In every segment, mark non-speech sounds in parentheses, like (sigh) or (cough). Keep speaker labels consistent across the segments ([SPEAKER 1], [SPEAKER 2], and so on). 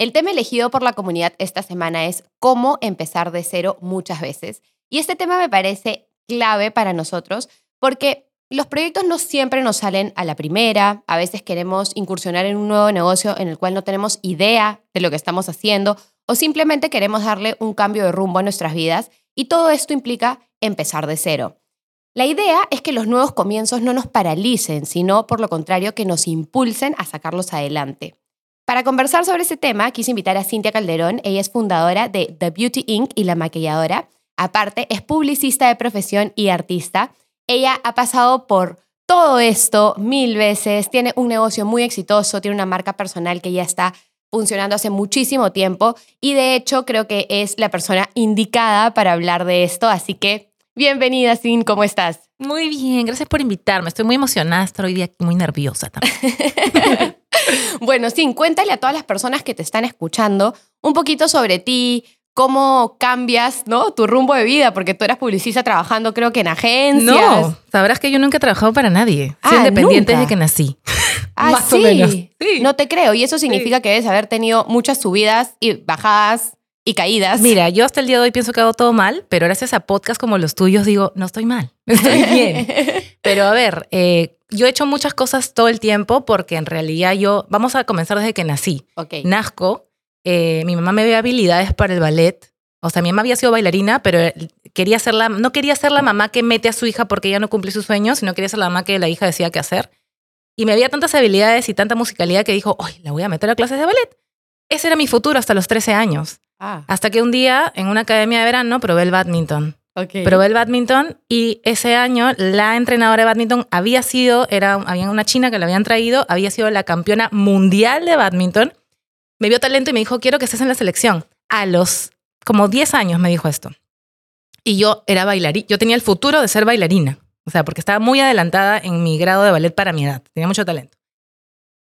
[SPEAKER 1] El tema elegido por la comunidad esta semana es cómo empezar de cero muchas veces. Y este tema me parece clave para nosotros porque los proyectos no siempre nos salen a la primera, a veces queremos incursionar en un nuevo negocio en el cual no tenemos idea de lo que estamos haciendo o simplemente queremos darle un cambio de rumbo a nuestras vidas y todo esto implica empezar de cero. La idea es que los nuevos comienzos no nos paralicen, sino por lo contrario que nos impulsen a sacarlos adelante. Para conversar sobre ese tema, quise invitar a Cintia Calderón. Ella es fundadora de The Beauty Inc. y La Maquilladora. Aparte, es publicista de profesión y artista. Ella ha pasado por todo esto mil veces, tiene un negocio muy exitoso, tiene una marca personal que ya está funcionando hace muchísimo tiempo y de hecho creo que es la persona indicada para hablar de esto. Así que bienvenida, Cintia, ¿cómo estás?
[SPEAKER 2] Muy bien, gracias por invitarme. Estoy muy emocionada, estoy hoy día muy nerviosa también. (laughs) (laughs)
[SPEAKER 1] bueno, sí, cuéntale a todas las personas que te están escuchando un poquito sobre ti, cómo cambias, ¿no? Tu rumbo de vida, porque tú eras publicista trabajando, creo que en agencias.
[SPEAKER 2] No, sabrás que yo nunca he trabajado para nadie. Soy ah, independiente desde que nací. (laughs) (laughs)
[SPEAKER 1] Ah, Más o menos. Sí. No te creo. Y eso significa que debes haber tenido muchas subidas y bajadas y caídas.
[SPEAKER 2] Mira, yo hasta el día de hoy pienso que hago todo mal, pero gracias a podcasts como los tuyos digo, no estoy mal, estoy bien. pero a ver, eh, yo he hecho muchas cosas todo el tiempo porque en realidad yo, vamos a comenzar desde que nací.
[SPEAKER 1] Okay.
[SPEAKER 2] Nazco, eh, mi mamá me dio habilidades para el ballet. O sea, mi mamá había sido bailarina, pero quería ser la, no quería ser la mamá que mete a su hija porque ella no cumple sus sueños, sino quería ser la mamá que la hija decía qué hacer. Y me había tantas habilidades y tanta musicalidad que dijo, ¡ay, la voy a meter a clases de ballet! Ese era mi futuro hasta los 13 años.
[SPEAKER 1] Ah.
[SPEAKER 2] Hasta que un día, en una academia de verano, probé el badminton.
[SPEAKER 1] Okay.
[SPEAKER 2] Probé el badminton y ese año la entrenadora de badminton había sido, era, había una china que la habían traído, había sido la campeona mundial de badminton. Me vio talento y me dijo, quiero que estés en la selección. A los como 10 años me dijo esto. Y yo era bailarina, yo tenía el futuro de ser bailarina. O sea, porque estaba muy adelantada en mi grado de ballet para mi edad. Tenía mucho talento.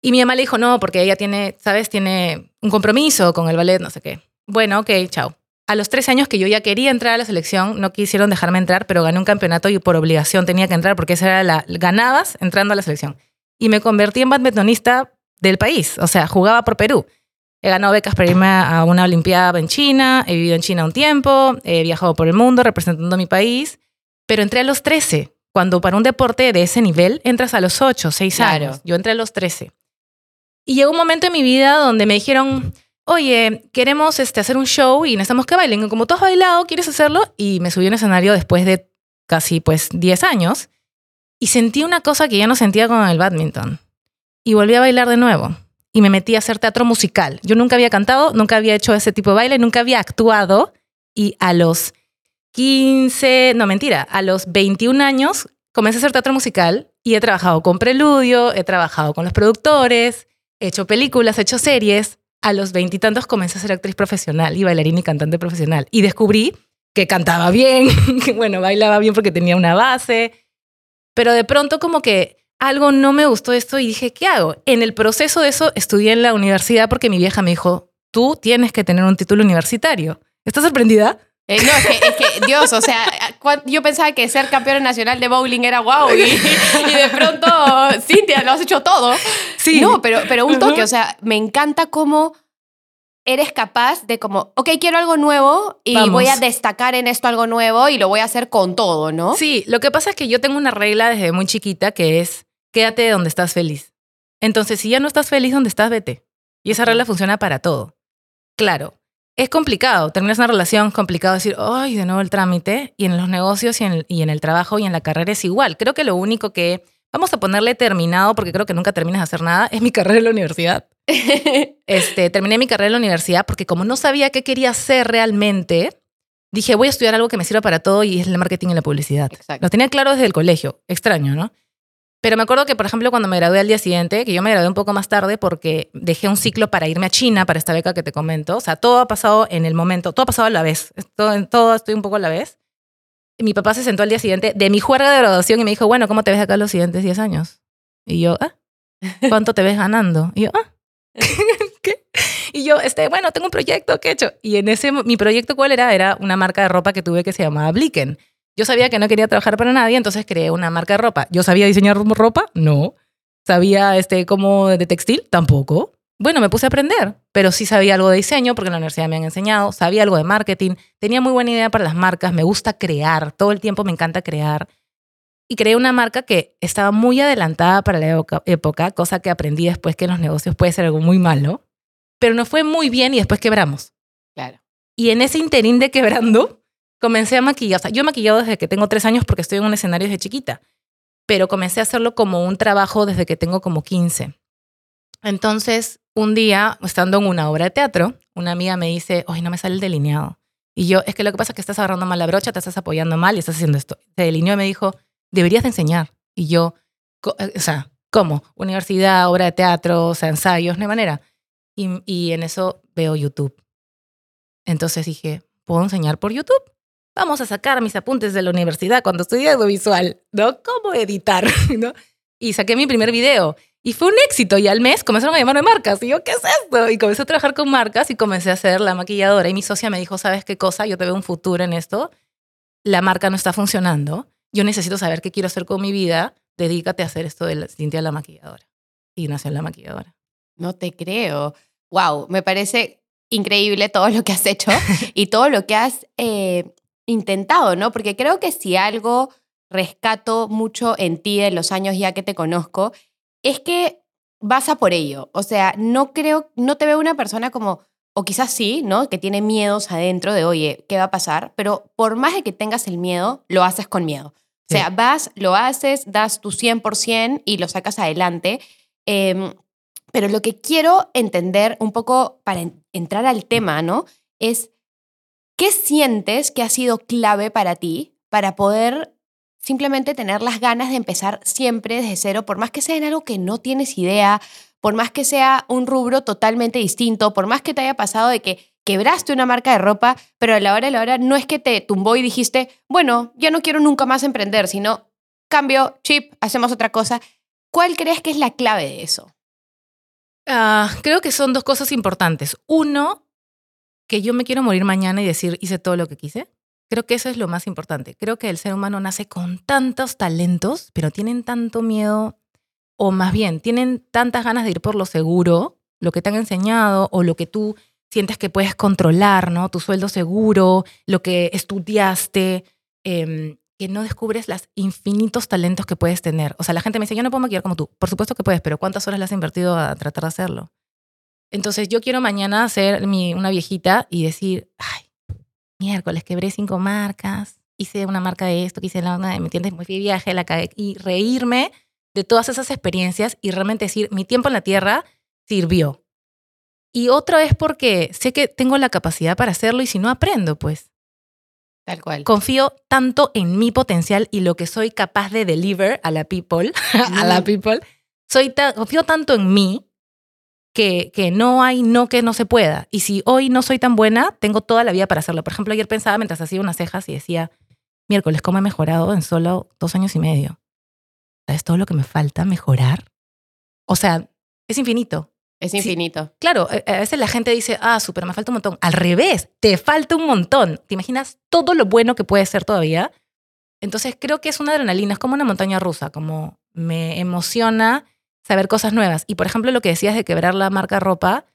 [SPEAKER 2] Y mi mamá le dijo, no, porque ella tiene, ¿sabes? Tiene un compromiso con el ballet, no sé qué. Bueno, ok, chao. A los 13 años que yo ya quería entrar a la selección, no quisieron dejarme entrar, pero gané un campeonato y por obligación tenía que entrar porque esa era la ganabas entrando a la selección. Y me convertí en badmintonista del país, o sea, jugaba por Perú. He ganado becas para irme a una olimpiada en China, he vivido en China un tiempo, he viajado por el mundo representando a mi país, pero entré a los 13. Cuando para un deporte de ese nivel entras a los 8, 6 años. Yo entré a los 13. Y llegó un momento en mi vida donde me dijeron, oye, queremos este, hacer un show y necesitamos que bailen. como tú has bailado, ¿quieres hacerlo? Y me subí a escenario después de casi pues 10 años y sentí una cosa que ya no sentía con el badminton. Y volví a bailar de nuevo. Y me metí a hacer teatro musical. Yo nunca había cantado, nunca había hecho ese tipo de baile, nunca había actuado. Y a los 15, no mentira, a los 21 años comencé a hacer teatro musical y he trabajado con Preludio, he trabajado con los productores, he hecho películas, he hecho series. A los veintitantos comencé a ser actriz profesional y bailarina y cantante profesional. Y descubrí que cantaba bien, (laughs) que bueno, bailaba bien porque tenía una base. Pero de pronto como que algo no me gustó esto y dije, ¿qué hago? En el proceso de eso estudié en la universidad porque mi vieja me dijo, tú tienes que tener un título universitario. ¿Estás sorprendida?
[SPEAKER 1] Eh, no, es que, Dios, o sea, yo pensaba que ser campeón nacional de bowling era guau y, y, de pronto, Cintia, lo has hecho todo.
[SPEAKER 2] Sí.
[SPEAKER 1] No, pero, pero un toque, o sea, me encanta cómo eres capaz de como, ok, quiero algo nuevo y voy a destacar en esto algo nuevo y lo voy a hacer con todo, ¿no?
[SPEAKER 2] Sí, lo que pasa es que yo tengo una regla desde muy chiquita que es, quédate donde estás feliz. Entonces, si ya no estás feliz donde estás, vete. Y esa regla funciona para todo. Claro, es complicado. Terminas una relación, es complicado decir, ay, de nuevo el trámite. Y en los negocios y en, el, y en el trabajo y en la carrera es igual. Creo que lo único que, vamos a ponerle terminado, porque creo que nunca terminas de hacer nada, es mi (laughs) carrera en la universidad. (laughs) este, terminé mi carrera en la universidad porque como no sabía qué quería hacer realmente, dije, voy a estudiar algo que me sirva para todo y es el marketing y la publicidad.
[SPEAKER 1] Exacto.
[SPEAKER 2] Lo tenía claro desde el colegio. Extraño, ¿no? Pero me acuerdo que, por ejemplo, cuando me gradué al día siguiente, que yo me gradué un poco más tarde porque dejé un ciclo para irme a China para esta beca que te comento. O sea, todo ha pasado en el momento, todo ha pasado a la vez. Todo, todo estoy un poco a la vez. Y mi papá se sentó al día siguiente de mi juerga de graduación y me dijo, bueno, ¿cómo te ves acá los siguientes 10 años? Y yo, ¿ah? ¿Cuánto te ves ganando? Y yo, ¿ah? (laughs) ¿Qué? Y yo, este, bueno, tengo un proyecto que he hecho. Y en ese, mi proyecto, ¿cuál era? Era una marca de ropa que tuve que se llamaba Blicken. Yo sabía que no quería trabajar para nadie, entonces creé una marca de ropa. ¿Yo sabía diseñar ropa? No. ¿Sabía este, cómo de textil? Tampoco. Bueno, me puse a aprender, pero sí sabía algo de diseño porque en la universidad me han enseñado, sabía algo de marketing, tenía muy buena idea para las marcas, me gusta crear, todo el tiempo me encanta crear. Y creé una marca que estaba muy adelantada para la época, cosa que aprendí después que en los negocios puede ser algo muy malo, pero nos fue muy bien y después quebramos.
[SPEAKER 1] Claro.
[SPEAKER 2] Y en ese interín de quebrando, comencé a maquillar. O sea, yo he maquillado desde que tengo tres años porque estoy en un escenario desde chiquita, pero comencé a hacerlo como un trabajo desde que tengo como 15. Entonces, un día, estando en una obra de teatro, una amiga me dice, hoy no me sale el delineado. Y yo, es que lo que pasa es que estás agarrando mal la brocha, te estás apoyando mal y estás haciendo esto. Se delineó y me dijo, deberías de enseñar. Y yo, eh, o sea, ¿cómo? Universidad, obra de teatro, o sea, ensayos, no hay manera. Y, y en eso veo YouTube. Entonces dije, ¿puedo enseñar por YouTube? Vamos a sacar mis apuntes de la universidad cuando estudié audiovisual, ¿no? ¿Cómo editar? (laughs) ¿no? Y saqué mi primer video. Y fue un éxito. Y al mes comenzaron a llamarme marcas. Y yo, ¿qué es esto? Y comencé a trabajar con marcas y comencé a ser la maquilladora. Y mi socia me dijo, ¿sabes qué cosa? Yo te veo un futuro en esto. La marca no está funcionando. Yo necesito saber qué quiero hacer con mi vida. Dedícate a hacer esto de la, Cintia la maquilladora. Y nació la maquilladora.
[SPEAKER 1] No te creo. Wow, me parece increíble todo lo que has hecho (laughs) y todo lo que has eh, intentado, ¿no? Porque creo que si algo rescato mucho en ti de los años ya que te conozco, es que vas a por ello. O sea, no creo, no te veo una persona como, o quizás sí, ¿no? Que tiene miedos adentro de, oye, ¿qué va a pasar? Pero por más de que tengas el miedo, lo haces con miedo. O sea, vas, lo haces, das tu 100% y lo sacas adelante. Em, pero lo que quiero entender un poco para entrar al tema, ¿no? Es ¿Qué sientes que ha sido clave para ti para poder simplemente tener las ganas de empezar siempre desde cero, por más que sea en algo que no tienes idea, por más que sea un rubro totalmente distinto, por más que te haya pasado de que quebraste una marca de ropa, pero a la hora de la hora no es que te tumbó y dijiste, bueno, ya no quiero nunca más emprender, sino cambio, chip, hacemos otra cosa. ¿Cuál crees que es la clave de eso?
[SPEAKER 2] Ah, creo que son dos cosas importantes. Uno, que yo me quiero morir mañana y decir, hice todo lo que quise. Creo que eso es lo más importante. Creo que el ser humano nace con tantos talentos, pero tienen tanto miedo, o más bien, tienen tantas ganas de ir por lo seguro, lo que te han enseñado, o lo que tú sientes que puedes controlar, ¿no? Tu sueldo seguro, lo que estudiaste, em, que no descubres los infinitos talentos que puedes tener. O sea, la gente me dice, yo no puedo maquillar como tú. Por supuesto que puedes, pero ¿cuántas horas le has invertido a tratar de hacerlo? Entonces yo quiero mañana ser mi, una viejita y decir, ay, miércoles quebré cinco marcas, hice una marca de esto, hice la ¿me entiendes? Muy viaje, la cagué, y reírme de todas esas experiencias y realmente decir, mi tiempo en la tierra sirvió. Y otro es porque sé que tengo la capacidad para hacerlo y si no aprendo, pues.
[SPEAKER 1] Tal cual.
[SPEAKER 2] Confío tanto en mi potencial y lo que soy capaz de deliver a la people, (laughs) a la people. Soy confío tanto en mí que, que no hay no que no se pueda. Y si hoy no soy tan buena, tengo toda la vida para hacerlo. Por ejemplo, ayer pensaba mientras hacía unas cejas y decía, miércoles, ¿cómo he mejorado en solo dos años y medio? ¿Sabes todo lo que me falta mejorar? O sea, es infinito.
[SPEAKER 1] Es infinito.
[SPEAKER 2] claro, a veces la gente dice, ah, súper, me falta un montón. Al revés, te falta un montón. ¿Te imaginas todo lo bueno que puede ser todavía? Entonces creo que es una adrenalina, es como una montaña rusa, como me emociona saber cosas nuevas. Y por ejemplo, lo que decías de quebrar la marca ropa,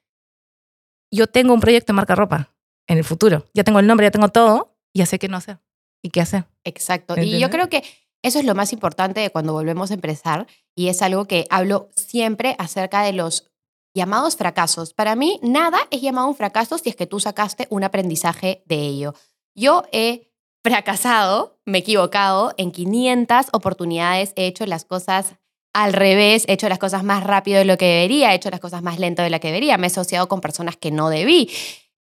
[SPEAKER 2] yo tengo un proyecto de marca ropa en el futuro. Ya tengo el nombre, ya tengo todo, y ya sé qué no hacer y qué hacer.
[SPEAKER 1] Exacto. Y yo creo que eso es lo más importante de cuando volvemos a empezar y es algo que hablo siempre acerca de los llamados fracasos. Para mí, nada es llamado un fracaso si es que tú sacaste un aprendizaje de ello. Yo he fracasado, me he equivocado en 500 oportunidades, he hecho las cosas al revés, he hecho las cosas más rápido de lo que debería, he hecho las cosas más lento de lo que debería, me he asociado con personas que no debí.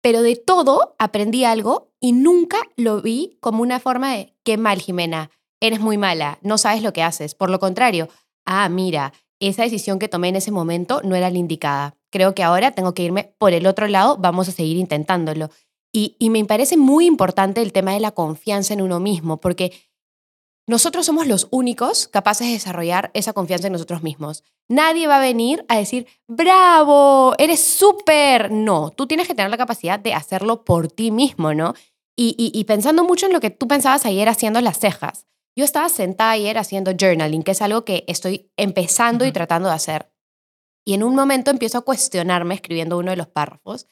[SPEAKER 1] Pero de todo aprendí algo y nunca lo vi como una forma de, qué mal, Jimena, eres muy mala, no sabes lo que haces. Por lo contrario, ah, mira, esa decisión que tomé en ese momento no era la indicada. Creo que ahora tengo que irme por el otro lado, vamos a seguir intentándolo. Y, y me parece muy importante el tema de la confianza en uno mismo, porque nosotros somos los únicos capaces de desarrollar esa confianza en nosotros mismos. Nadie va a venir a decir, bravo, eres súper. No, tú tienes que tener la capacidad de hacerlo por ti mismo, ¿no? Y, y, pensando mucho en lo que tú pensabas ayer haciendo las cejas. Yo estaba sentada ayer haciendo journaling, que es algo que estoy empezando y tratando de hacer. Y en un momento empiezo a cuestionarme escribiendo uno de los párrafos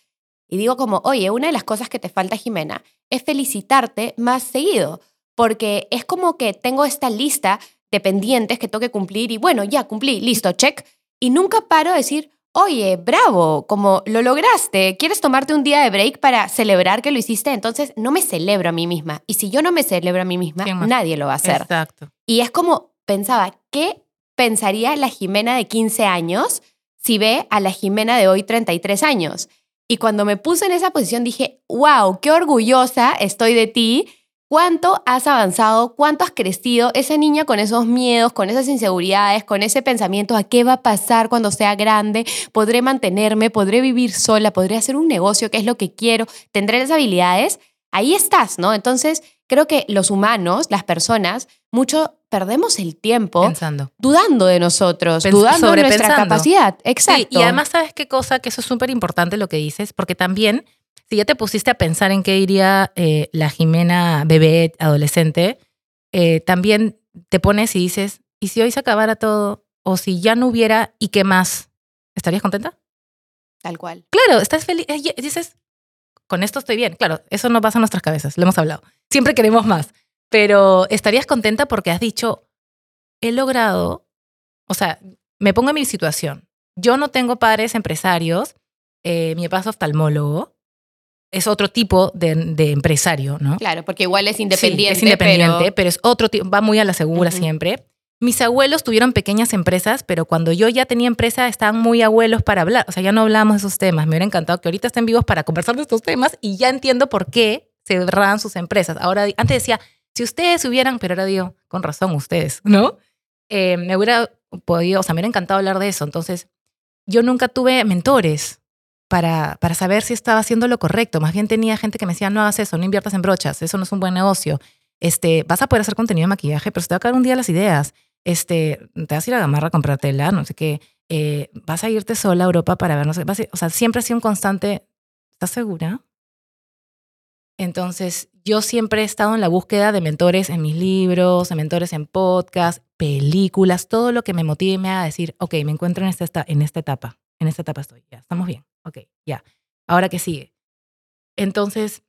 [SPEAKER 1] y digo como, oye, una de las cosas que te falta, Jimena, es felicitarte más seguido porque es como que tengo esta lista de pendientes que tengo que cumplir y bueno, ya cumplí, listo, check. Y nunca paro de decir, oye, bravo, como lo lograste, quieres tomarte un día de break para celebrar que lo hiciste, entonces no me celebro a mí misma. Y si yo no me celebro a mí misma, nadie lo va a hacer.
[SPEAKER 2] Exacto.
[SPEAKER 1] Y es como pensaba, ¿qué pensaría la Jimena de 15 años si ve a la Jimena de hoy 33 años? Y cuando me puse en esa posición dije, wow, qué orgullosa estoy de ti ¿Cuánto has avanzado? ¿Cuánto has crecido? Esa niña con esos miedos, con esas inseguridades, con ese pensamiento a qué va a pasar cuando sea grande, podré mantenerme, podré vivir sola, podré hacer un negocio, qué es lo que quiero, tendré las habilidades. Ahí estás, ¿no? Entonces, creo que los humanos, las personas, mucho perdemos el tiempo
[SPEAKER 2] pensando,
[SPEAKER 1] dudando de nosotros, dudando de nuestra capacidad. Exacto.
[SPEAKER 2] y además, ¿sabes qué cosa? Que eso es súper importante lo que dices, porque también si ya te pusiste a pensar en qué diría eh, la Jimena bebé, adolescente, eh, también te pones y dices, ¿y si hoy se acabara todo? O si ya no hubiera, ¿y qué más? ¿Estarías contenta?
[SPEAKER 1] Tal cual.
[SPEAKER 2] Claro, estás feliz. Eh, dices, con esto estoy bien. Claro, eso no pasa en nuestras cabezas, lo hemos hablado. Siempre queremos más. Pero estarías contenta porque has dicho, he logrado, o sea, me pongo en mi situación. Yo no tengo padres empresarios, mi papá es oftalmólogo, es otro tipo de, empresario, ¿no?
[SPEAKER 1] Claro, porque igual es independiente.
[SPEAKER 2] es independiente, pero... es otro tipo, va muy a la segura siempre. Mis abuelos tuvieron pequeñas empresas, pero cuando yo ya tenía empresa estaban muy abuelos para hablar. O sea, ya no hablamos de esos temas. Me hubiera encantado que ahorita estén vivos para conversar de estos temas y ya entiendo por qué cerraban sus empresas. Ahora, antes decía, si ustedes hubieran, pero ahora digo, con razón ustedes, ¿no? Eh, me hubiera podido, o sea, me hubiera encantado hablar de eso. Entonces, yo nunca tuve mentores para, para saber si estaba haciendo lo correcto. Más bien tenía gente que me decía, no hagas eso, no inviertas en brochas, eso no es un buen negocio. Este, vas a poder hacer contenido de maquillaje, pero se te va a caer un día las ideas. Este, te vas a ir a Gamarra a comprar tela, no sé qué. Eh, vas a irte sola a Europa para ver, no sé, o sea, siempre ha sido un constante. ¿Estás segura? Entonces, yo siempre he estado en la búsqueda de mentores en mis libros, de mentores en podcast, películas, todo lo que me motive y me haga decir, ok, me encuentro en esta, en esta etapa, en esta etapa estoy, ya, estamos bien. Ok, ya. Ahora qué sigue. Entonces,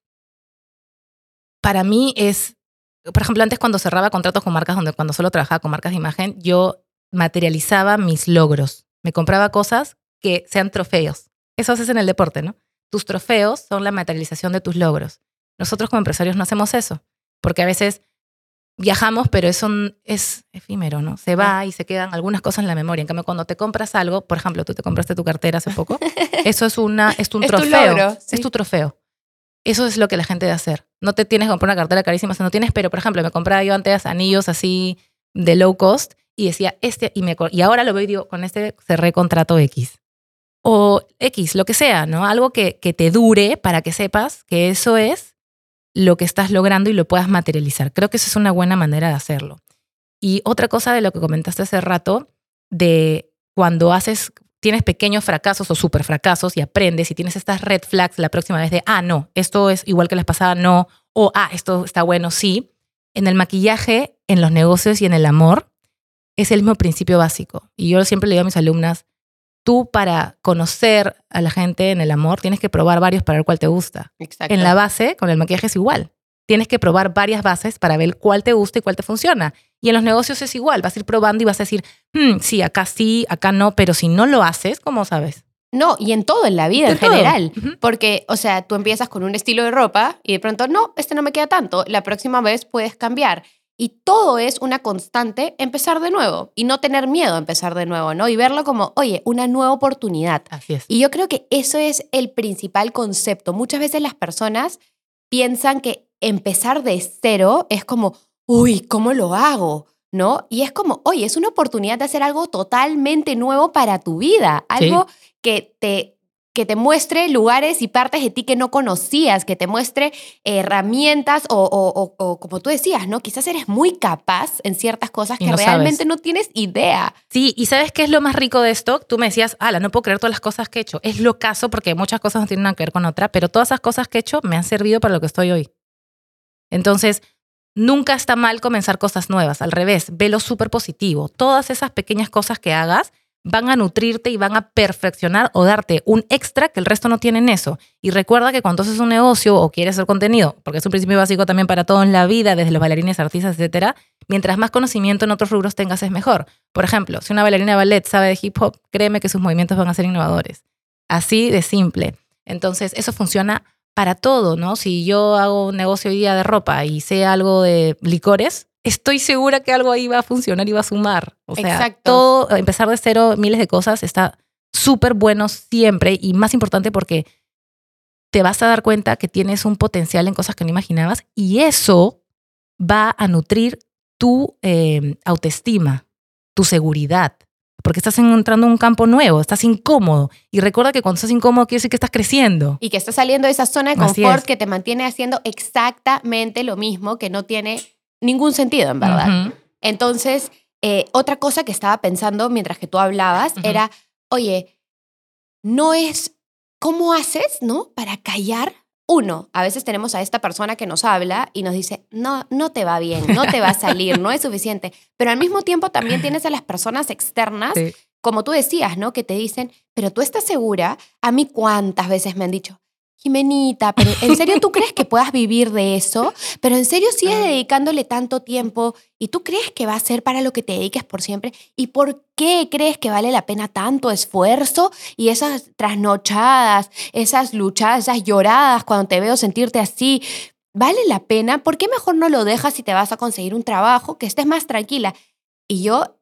[SPEAKER 2] para mí es, por ejemplo, antes cuando cerraba contratos con marcas, donde cuando solo trabajaba con marcas de imagen, yo materializaba mis logros. Me compraba cosas que sean trofeos. Eso haces en el deporte, ¿no? Tus trofeos son la materialización de tus logros. Nosotros como empresarios no hacemos eso, porque a veces viajamos, pero eso es efímero, ¿no? Se va y se quedan algunas cosas en la memoria. En cambio, cuando te compras algo, por ejemplo, tú te compraste tu cartera hace poco, (laughs) eso es, una, es un trofeo. Es tu trofeo. Eso es lo que la gente debe hacer. No te tienes que comprar una cartera carísima si no tienes, pero por ejemplo, me compraba yo antes anillos así de low cost y decía, este, y, me, y ahora lo veo y digo, con este cerré contrato X. O X, lo que sea, ¿no? Algo que, que te dure para que sepas que eso es lo que estás logrando y lo puedas materializar. Creo que esa es una buena manera de hacerlo. Y otra cosa de lo que comentaste hace rato, de cuando haces, tienes pequeños fracasos o super fracasos y aprendes y tienes estas red flags la próxima vez de, ah, no, esto es igual que la pasada, no, o ah, esto está bueno, sí. En el maquillaje, en los negocios y en el amor, es el mismo principio básico. Y yo siempre le digo a mis alumnas, tú para conocer a la gente en el amor tienes que probar varios para ver cuál te gusta.
[SPEAKER 1] Exacto.
[SPEAKER 2] En la base, con el maquillaje es igual. Tienes que probar varias bases para ver cuál te gusta y cuál te funciona. Y en los negocios es igual. Vas a ir probando y vas a decir, hmm, sí, acá sí, acá no, pero si no lo haces, ¿cómo sabes?
[SPEAKER 1] No, y en todo, en la vida en, general. Porque, o sea, tú empiezas con un estilo de ropa y de pronto, no, este no me queda tanto. La próxima vez puedes cambiar. Y todo es una constante empezar de nuevo y no tener miedo a empezar de nuevo, ¿no? Y verlo como, oye, una nueva oportunidad.
[SPEAKER 2] Así es.
[SPEAKER 1] Y yo creo que eso es el principal concepto. Muchas veces las personas piensan que empezar de cero es como, uy, ¿cómo lo hago? ¿no? Y es como, oye, es una oportunidad de hacer algo totalmente nuevo para tu vida, algo que te que te muestre lugares y partes de ti que no conocías, que te muestre herramientas o, como tú decías, ¿no? Quizás eres muy capaz en ciertas cosas que realmente no tienes idea.
[SPEAKER 2] Sí, y ¿sabes qué es lo más rico de esto? Tú me decías, ala, no puedo creer todas las cosas que he hecho. Es lo caso porque muchas cosas no tienen nada que ver con otra, pero todas esas cosas que he hecho me han servido para lo que estoy hoy. Entonces, nunca está mal comenzar cosas nuevas, al revés, velo súper positivo. Todas esas pequeñas cosas que hagas van a nutrirte y van a perfeccionar o darte un extra que el resto no tiene en eso. Y recuerda que cuando haces un negocio o quieres hacer contenido, porque es un principio básico también para todo en la vida, desde los bailarines, artistas, etcétera, mientras más conocimiento en otros rubros tengas es mejor. Por ejemplo, si una bailarina de ballet sabe de hip hop, créeme que sus movimientos van a ser innovadores. Así de simple. Entonces, eso funciona para todo, ¿no? Si yo hago un negocio día de ropa y sé algo de licores, estoy segura que algo ahí va a funcionar y va a sumar. O sea, Exacto. todo, empezar de cero, miles de cosas, está súper bueno siempre y más importante porque te vas a dar cuenta que tienes un potencial en cosas que no imaginabas y eso va a nutrir tu em, autoestima, tu seguridad, porque estás entrando en un campo nuevo, estás incómodo. Y recuerda que cuando estás incómodo quiere decir que estás creciendo.
[SPEAKER 1] Y que estás saliendo de esa zona de confort que te mantiene haciendo exactamente lo mismo que no tiene ningún sentido, en verdad. Entonces, eh, otra cosa que estaba pensando mientras que tú hablabas era, oye, no es, ¿cómo haces, no? Para callar. Uno, a veces tenemos a esta persona que nos habla y nos dice, no, no te va bien, no te va a salir, no es suficiente. Pero al mismo tiempo también tienes a las personas externas, como tú decías, ¿no? Que te dicen, pero tú estás segura, a mí cuántas veces me han dicho, Jimenita, pero ¿en (laughs) serio tú crees que puedas vivir de eso? Pero ¿en serio sigues dedicándole tanto tiempo y tú crees que va a ser para lo que te dediques por siempre? ¿Y por qué crees que vale la pena tanto esfuerzo y esas trasnochadas, esas luchadas, esas lloradas cuando te veo sentirte así? ¿Vale la pena? ¿Por qué mejor no lo dejas si te vas a conseguir un trabajo que estés más tranquila? Y yo,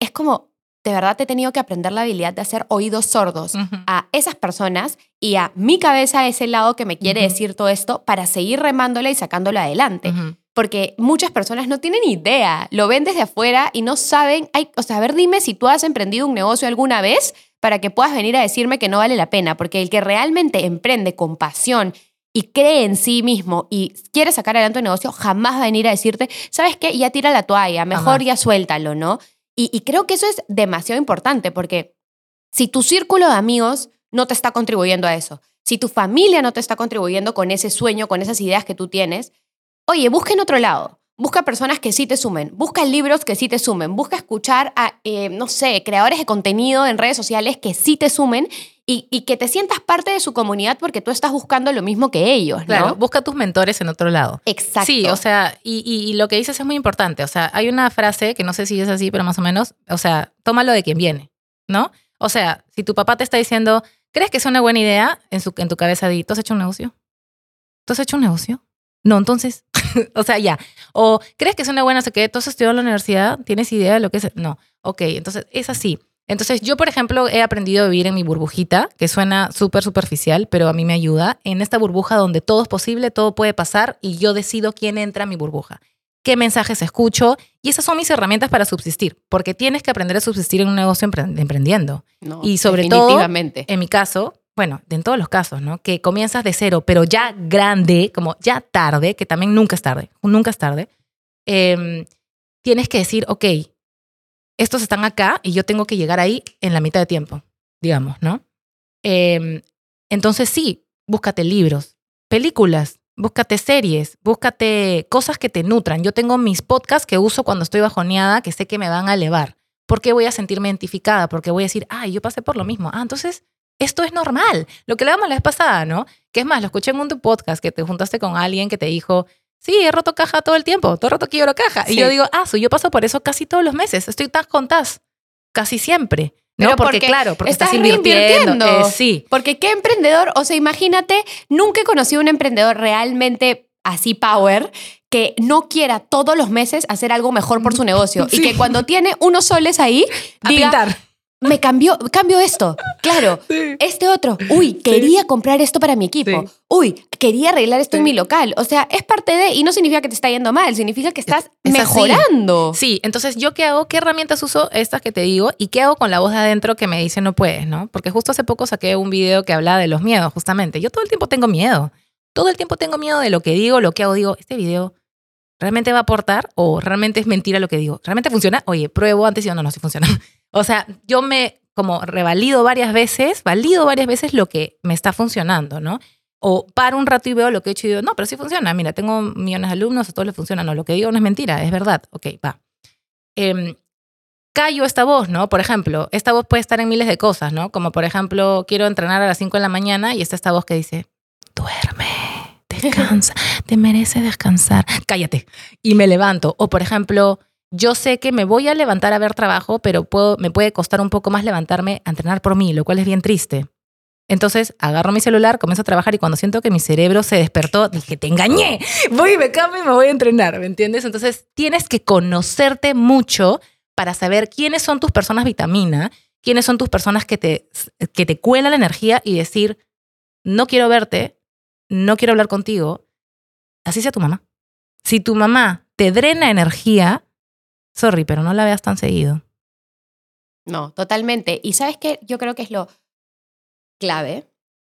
[SPEAKER 1] es como, de verdad he tenido que aprender la habilidad de hacer oídos sordos a esas personas y a mi cabeza, a ese lado que me quiere decir todo esto, para seguir remándola y sacándolo adelante. Porque muchas personas no tienen idea, lo ven desde afuera y no saben, o sea, a ver, dime si tú has emprendido un negocio alguna vez para que puedas venir a decirme que no vale la pena, porque el que realmente emprende con pasión y cree en sí mismo y quiere sacar adelante un negocio, jamás va a venir a decirte, ¿sabes qué? Ya tira la toalla, mejor ya suéltalo, ¿no? Y, creo que eso es demasiado importante porque si tu círculo de amigos no te está contribuyendo a eso, si tu familia no te está contribuyendo con ese sueño, con esas ideas que tú tienes, oye, busca en otro lado. Busca personas que sí te sumen, busca libros que sí te sumen, busca escuchar a, eh, no sé, creadores de contenido en redes sociales que sí te sumen y, que te sientas parte de su comunidad porque tú estás buscando lo mismo que ellos, ¿no? Claro,
[SPEAKER 2] busca tus mentores en otro lado.
[SPEAKER 1] Exacto.
[SPEAKER 2] Sí, o sea, y, lo que dices es muy importante. O sea, hay una frase que no sé si es así, pero más o menos, o sea, tómalo de quien viene, ¿no? O sea, si tu papá te está diciendo, ¿crees que es una buena idea? En, su, en tu cabeza di, ¿tú has hecho un negocio? ¿Tú has hecho un negocio? No, entonces, (laughs) o sea, ya. O, ¿crees que es una buena, sé que ¿tú has estudiado en la universidad? ¿Tienes idea de lo que es? No. Ok, entonces es así. Entonces, yo, por ejemplo, he aprendido a vivir en mi burbujita, que suena súper superficial, pero a mí me ayuda, en esta burbuja donde todo es posible, todo puede pasar y yo decido quién entra a mi burbuja, qué mensajes escucho y esas son mis herramientas para subsistir, porque tienes que aprender a subsistir en un negocio emprendiendo. y sobre todo, en mi caso, bueno, en todos los casos, ¿no? Que comienzas de cero, pero ya grande, como ya tarde, que también nunca es tarde, nunca es tarde, em, tienes que decir, ok, estos están acá y yo tengo que llegar ahí en la mitad de tiempo, digamos, ¿no? Em, entonces sí, búscate libros, películas, búscate series, búscate cosas que te nutran. Yo tengo mis podcasts que uso cuando estoy bajoneada, que sé que me van a elevar. ¿Por qué voy a sentirme identificada? Porque voy a decir, ay, yo pasé por lo mismo. Ah, entonces esto es normal. Lo que le damos la vez pasada, ¿no? Que es más, lo escuché en un podcast que te juntaste con alguien que te dijo, Sí, he roto caja todo el tiempo, todo el rato quiero caja. Y yo digo, ah, yo paso por eso casi todos los meses, estoy tas con tas, casi siempre. No, porque, claro, porque estás, invirtiendo. Eh, sí.
[SPEAKER 1] Porque qué emprendedor, o sea, imagínate, nunca he conocido un emprendedor realmente así power que no quiera todos los meses hacer algo mejor por su (laughs) negocio y que cuando tiene unos soles ahí
[SPEAKER 2] diga,
[SPEAKER 1] me cambió, cambio esto. Claro, este otro. Uy, quería comprar esto para mi equipo.
[SPEAKER 2] Sí.
[SPEAKER 1] Uy, quería arreglar esto en
[SPEAKER 2] Sí.
[SPEAKER 1] mi local. O sea, es parte de, y no significa que te está yendo mal, significa que estás
[SPEAKER 2] Es
[SPEAKER 1] mejorando.
[SPEAKER 2] Sí, entonces yo qué hago, qué herramientas uso estas que te digo y qué hago con la voz de adentro que me dice no puedes, ¿no? Porque justo hace poco saqué un video que hablaba de los miedos, justamente. Yo todo el tiempo tengo miedo. Todo el tiempo tengo miedo de lo que digo, lo que hago. Digo, este video realmente va a aportar o realmente es mentira lo que digo. ¿Realmente funciona? Oye, pruebo antes y digo, no, no, sí funciona. O sea, yo me como revalido varias veces, valido varias veces lo que me está funcionando, ¿no? O paro un rato y veo lo que he hecho y digo, no, pero sí funciona. Mira, tengo millones de alumnos, a todos les funciona. No, lo que digo no es mentira, es verdad. Ok, va. Em, callo esta voz, ¿no? Por ejemplo, esta voz puede estar en miles de cosas, ¿no? Como por ejemplo, quiero entrenar a las 5 de la mañana y está esta voz que dice, duerme, descansa, te mereces descansar, cállate. Y me levanto. O por ejemplo, yo sé que me voy a levantar a ver trabajo, pero puedo, me puede costar un poco más levantarme a entrenar por mí, lo cual es bien triste. Entonces agarro mi celular, comienzo a trabajar y cuando siento que mi cerebro se despertó, dije, te engañé, voy me cambio y me voy a entrenar, ¿me entiendes? Entonces tienes que conocerte mucho para saber quiénes son tus personas vitamina, quiénes son tus personas que te, que te cuelan la energía y decir, no quiero verte, no quiero hablar contigo, así sea tu mamá. Si tu mamá te drena energía, sorry, pero no la veas tan seguido.
[SPEAKER 1] No, totalmente. Y sabes qué, yo creo que es lo clave.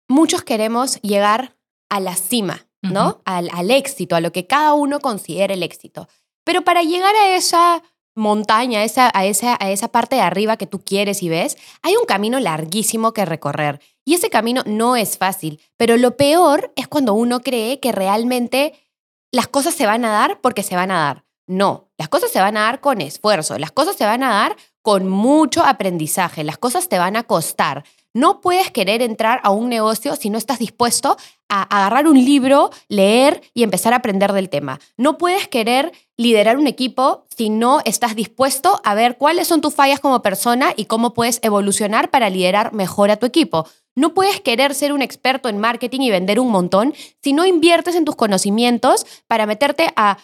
[SPEAKER 1] Muchos queremos llegar a la cima, ¿no? Al, al éxito, a lo que cada uno considera el éxito. Pero para llegar a esa montaña, esa, a, esa, a esa parte de arriba que tú quieres y ves, hay un camino larguísimo que recorrer. Y ese camino no es fácil. Pero lo peor es cuando uno cree que realmente las cosas se van a dar porque se van a dar. No, las cosas se van a dar con esfuerzo, las cosas se van a dar con mucho aprendizaje, las cosas te van a costar. No puedes querer entrar a un negocio si no estás dispuesto a agarrar un libro, leer y empezar a aprender del tema. No puedes querer liderar un equipo si no estás dispuesto a ver cuáles son tus fallas como persona y cómo puedes evolucionar para liderar mejor a tu equipo. No puedes querer ser un experto en marketing y vender un montón si no inviertes en tus conocimientos para meterte a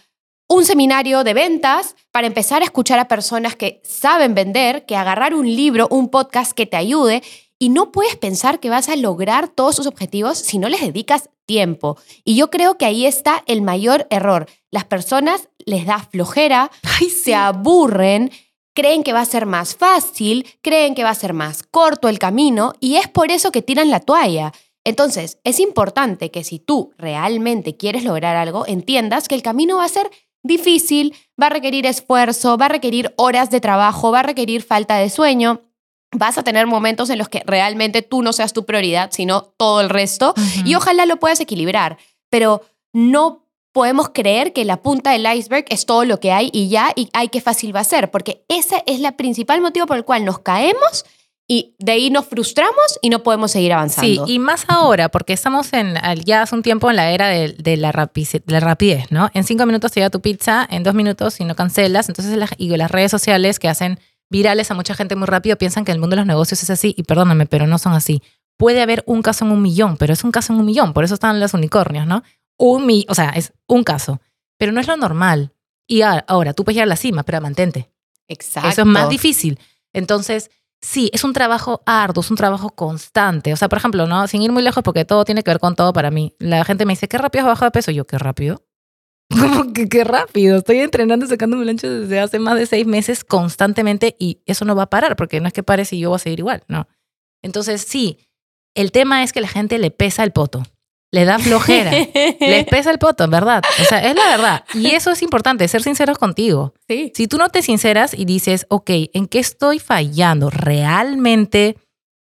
[SPEAKER 1] un seminario de ventas, para empezar a escuchar a personas que saben vender, que agarrar un libro, un podcast que te ayude. Y no puedes pensar que vas a lograr todos tus objetivos si no les dedicas tiempo. Y yo creo que ahí está el mayor error. Las personas les da flojera,
[SPEAKER 2] Ay,
[SPEAKER 1] se aburren, creen que va a ser más fácil, creen que va a ser más corto el camino y es por eso que tiran la toalla. Entonces, es importante que si tú realmente quieres lograr algo, entiendas que el camino va a ser difícil, va a requerir esfuerzo, va a requerir horas de trabajo, va a requerir falta de sueño. Vas a tener momentos en los que realmente tú no seas tu prioridad, sino todo el resto. Y ojalá lo puedas equilibrar. Pero no podemos creer que la punta del iceberg es todo lo que hay y ya, y ay, qué fácil va a ser, porque ese es el principal motivo por el cual nos caemos y de ahí nos frustramos y no podemos seguir
[SPEAKER 2] Sí,
[SPEAKER 1] avanzando.
[SPEAKER 2] y más ahora, porque estamos en, ya hace un tiempo en la era de, de la, rapice- la rapidez, ¿no? En cinco minutos te llega tu pizza, en dos minutos si no cancelas. Entonces, las, y las redes sociales que hacen virales a mucha gente muy rápido piensan que el mundo de los negocios es así, y perdóname, pero no son así. Puede haber un caso en un millón, pero es un caso en un millón, por eso están los unicornios, ¿no? Un mi, o sea, es un caso, pero no es lo normal. Y ahora, tú puedes llegar a la cima, pero mantente.
[SPEAKER 1] Exacto.
[SPEAKER 2] Eso es más difícil. Entonces, sí, es un trabajo arduo, es un trabajo constante. O sea, por ejemplo, ¿no? Sin ir muy lejos, porque todo tiene que ver con todo para mí. La gente me dice, qué rápido has bajado de peso. Yo, qué rápido. (laughs) ¿Cómo que qué rápido? Estoy entrenando sacando mi ancho desde hace más de seis meses constantemente y eso no va a parar, porque no es que pare si yo voy a seguir igual, no. Entonces, sí, el tema es que la gente le pesa el poto, le da flojera, les (laughs) pesa el poto, en verdad. O sea, es la verdad. Y eso es importante, ser sinceros contigo.
[SPEAKER 1] sí.
[SPEAKER 2] Si tú no te sinceras y dices, ok, ¿en qué estoy fallando? ¿Realmente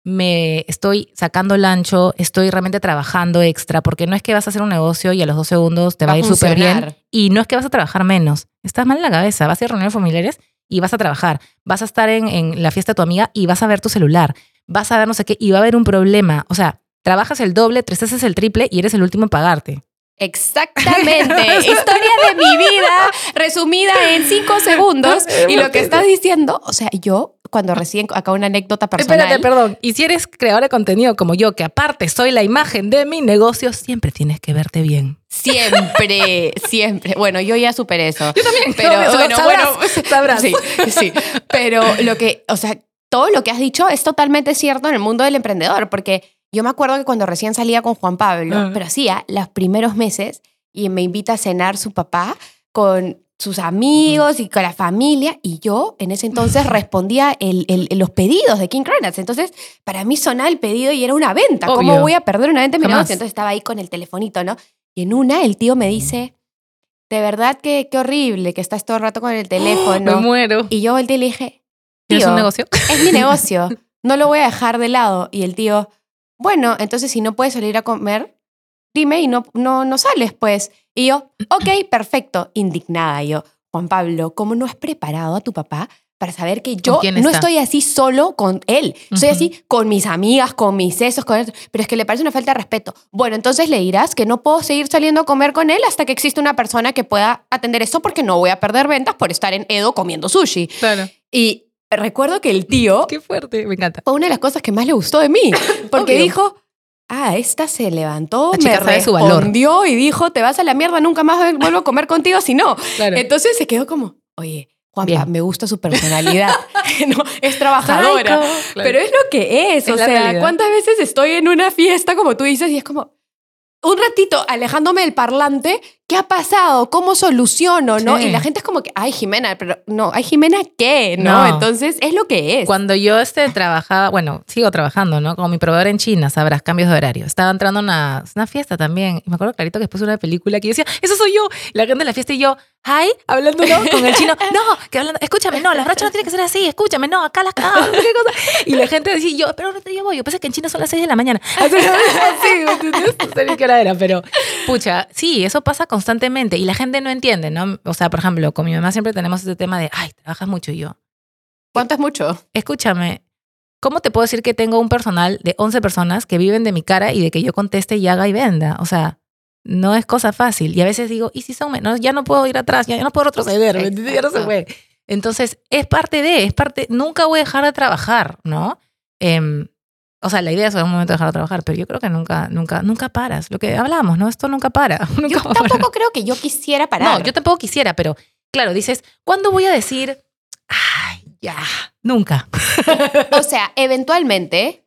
[SPEAKER 2] me estoy sacando el ancho? ¿Estoy realmente trabajando extra? Porque no es que vas a hacer un negocio y a los dos segundos te va, a ir súper bien. Y no es que vas a trabajar menos. Estás mal en la cabeza. Vas a ir a reuniones familiares y vas a trabajar. Vas a estar en, en la fiesta de tu amiga y vas a ver tu celular. Vas a ver no sé qué y va a haber un problema. O sea, trabajas el doble, tres veces el triple y eres el último en pagarte.
[SPEAKER 1] Exactamente. (laughs) Historia de mi vida resumida en cinco segundos. (laughs) Y lo que estás diciendo, o sea, yo cuando recién, acá una anécdota personal.
[SPEAKER 2] Espérate, perdón. Y si eres creador de contenido como yo, que aparte soy la imagen de mi negocio, siempre tienes que verte bien.
[SPEAKER 1] Siempre, siempre. Bueno, yo ya superé eso.
[SPEAKER 2] Yo también.
[SPEAKER 1] Pero
[SPEAKER 2] No,
[SPEAKER 1] bueno,
[SPEAKER 2] sabrás,
[SPEAKER 1] bueno,
[SPEAKER 2] sabrás.
[SPEAKER 1] Sí, sí. Pero lo que, o sea, todo lo que has dicho es totalmente cierto en el mundo del emprendedor, porque yo me acuerdo que cuando recién salía con Juan Pablo,
[SPEAKER 2] Ah.
[SPEAKER 1] pero hacía los primeros meses y me invita a cenar su papá con sus amigos y con la familia y yo en ese entonces (laughs) respondía el- el- los pedidos de King Cronuts. Entonces, para mí sonaba el pedido y era una venta. ¿Cómo voy a perder una venta en mi negocio? Entonces estaba ahí con el telefonito, ¿no? Y en una el tío me dice, de verdad que qué horrible que estás todo el rato con el
[SPEAKER 2] Me
[SPEAKER 1] teléfono.
[SPEAKER 2] muero.
[SPEAKER 1] y yo volteé y le dije,
[SPEAKER 2] ¿Tienes
[SPEAKER 1] tío,
[SPEAKER 2] un negocio?
[SPEAKER 1] es mi (laughs) negocio, no lo voy a dejar de lado. Y el tío, bueno, entonces si no puedes salir a comer, dime y no, no, no sales, pues. Y yo, ok, perfecto, indignada yo. Juan Pablo, ¿cómo no has preparado a tu papá para saber que yo no estoy así solo con él? Estoy
[SPEAKER 2] Ujú.
[SPEAKER 1] así con mis amigas, con mis esos, con eso. Pero es que le parece una falta de respeto. Bueno, entonces le dirás que no puedo seguir saliendo a comer con él hasta que exista una persona que pueda atender eso porque no voy a perder ventas por estar en Edo comiendo sushi.
[SPEAKER 2] Claro.
[SPEAKER 1] Y recuerdo que el tío (laughs)
[SPEAKER 2] Qué fuerte. Me encanta.
[SPEAKER 1] fue una de las cosas que más le gustó de mí. (laughs) Porque
[SPEAKER 2] Obvio.
[SPEAKER 1] dijo, ah, esta se levantó,
[SPEAKER 2] La chica
[SPEAKER 1] me
[SPEAKER 2] sabe su valor.
[SPEAKER 1] respondió y dijo, te vas a la mierda, nunca más vuelvo a comer contigo si no.
[SPEAKER 2] Claro.
[SPEAKER 1] Entonces se quedó como, oye, Juanpa,
[SPEAKER 2] Bien.
[SPEAKER 1] me gusta su (laughs) personalidad. no, es trabajadora.
[SPEAKER 2] Claro.
[SPEAKER 1] Pero es lo que es.
[SPEAKER 2] Es
[SPEAKER 1] o sea,
[SPEAKER 2] realidad.
[SPEAKER 1] ¿cuántas veces estoy en una fiesta, como tú dices, y es como un ratito alejándome del parlante? ¿Qué ha pasado? ¿Cómo soluciono? ¿no?
[SPEAKER 2] Sí.
[SPEAKER 1] Y la gente es como que, ay, Jimena, pero no, ay, Jimena, ¿qué? ¿No?
[SPEAKER 2] No.
[SPEAKER 1] Entonces es lo que es.
[SPEAKER 2] Cuando yo este, trabajaba, bueno, sigo trabajando, ¿no? Como mi proveedor en China, sabrás, cambios de horario. Estaba entrando a una, una fiesta también. Y me acuerdo clarito que después de una película que yo decía, eso soy yo. Y la gente de la fiesta y yo, hi, hablando ¿no? con el chino. No, que hablando, escúchame, no, las brochas no tienen que ser así, escúchame, no, acá las ah, qué cosa. Y la gente decía, yo, pero ahorita yo voy. Yo pensé que en China son las 6 de la mañana. (laughs) Así, así. No sé ni qué hora era, pero pucha, sí, eso pasa constantemente. Y la gente no entiende, ¿no? O sea, por ejemplo, con mi mamá siempre tenemos este tema de, ay, trabajas mucho y yo.
[SPEAKER 1] ¿Cuánto es mucho?
[SPEAKER 2] Escúchame, ¿cómo te puedo decir que tengo un personal de 11 personas que viven de mi cara y de que yo conteste y haga y venda? O sea, no es cosa fácil. Y a veces digo, ¿y si son menos? Ya no puedo ir atrás, ya no puedo retroceder, no se puede. Entonces, es parte de, es parte, nunca voy a dejar de trabajar, ¿no? Em, o sea, la idea es en un momento dejar de trabajar, pero yo creo que nunca, nunca, nunca paras. Lo que hablamos, ¿no? Esto nunca para. (laughs) Nunca
[SPEAKER 1] Yo tampoco creo que yo quisiera parar.
[SPEAKER 2] No, yo tampoco quisiera, pero claro, dices, ¿cuándo voy a decir, ay, ya, nunca? (laughs)
[SPEAKER 1] O sea, eventualmente